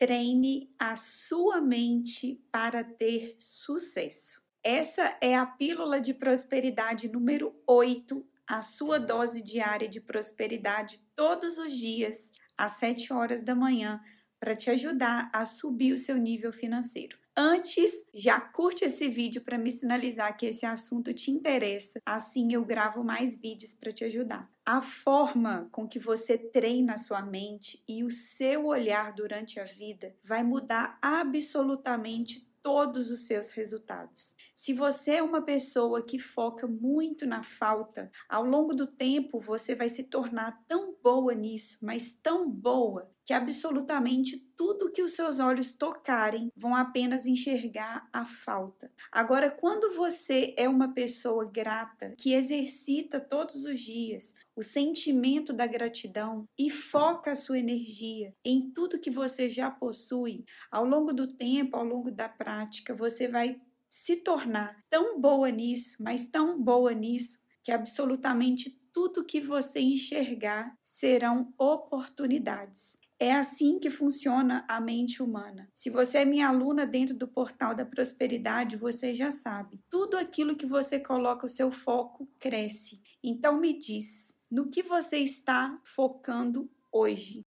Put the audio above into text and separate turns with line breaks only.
Treine a sua mente para ter sucesso. Essa é a pílula de prosperidade número 8, a sua dose diária de prosperidade todos os dias, às 7 horas da manhã, para te ajudar a subir o seu nível financeiro. Antes, já curte esse vídeo para me sinalizar que esse assunto te interessa, assim eu gravo mais vídeos para te ajudar. A forma com que você treina a sua mente e o seu olhar durante a vida vai mudar absolutamente todos os seus resultados. Se você é uma pessoa que foca muito na falta, ao longo do tempo você vai se tornar tão boa nisso, mas tão boa, que absolutamente tudo que os seus olhos tocarem vão apenas enxergar a falta. Agora, quando você é uma pessoa grata, que exercita todos os dias o sentimento da gratidão e foca a sua energia em tudo que você já possui, ao longo do tempo, ao longo da prática, você vai se tornar tão boa nisso, mas tão boa nisso, que absolutamente tudo que você enxergar serão oportunidades. É assim que funciona a mente humana. Se você é minha aluna dentro do portal da prosperidade, você já sabe. Tudo aquilo que você coloca o seu foco cresce. Então me diz, no que você está focando hoje?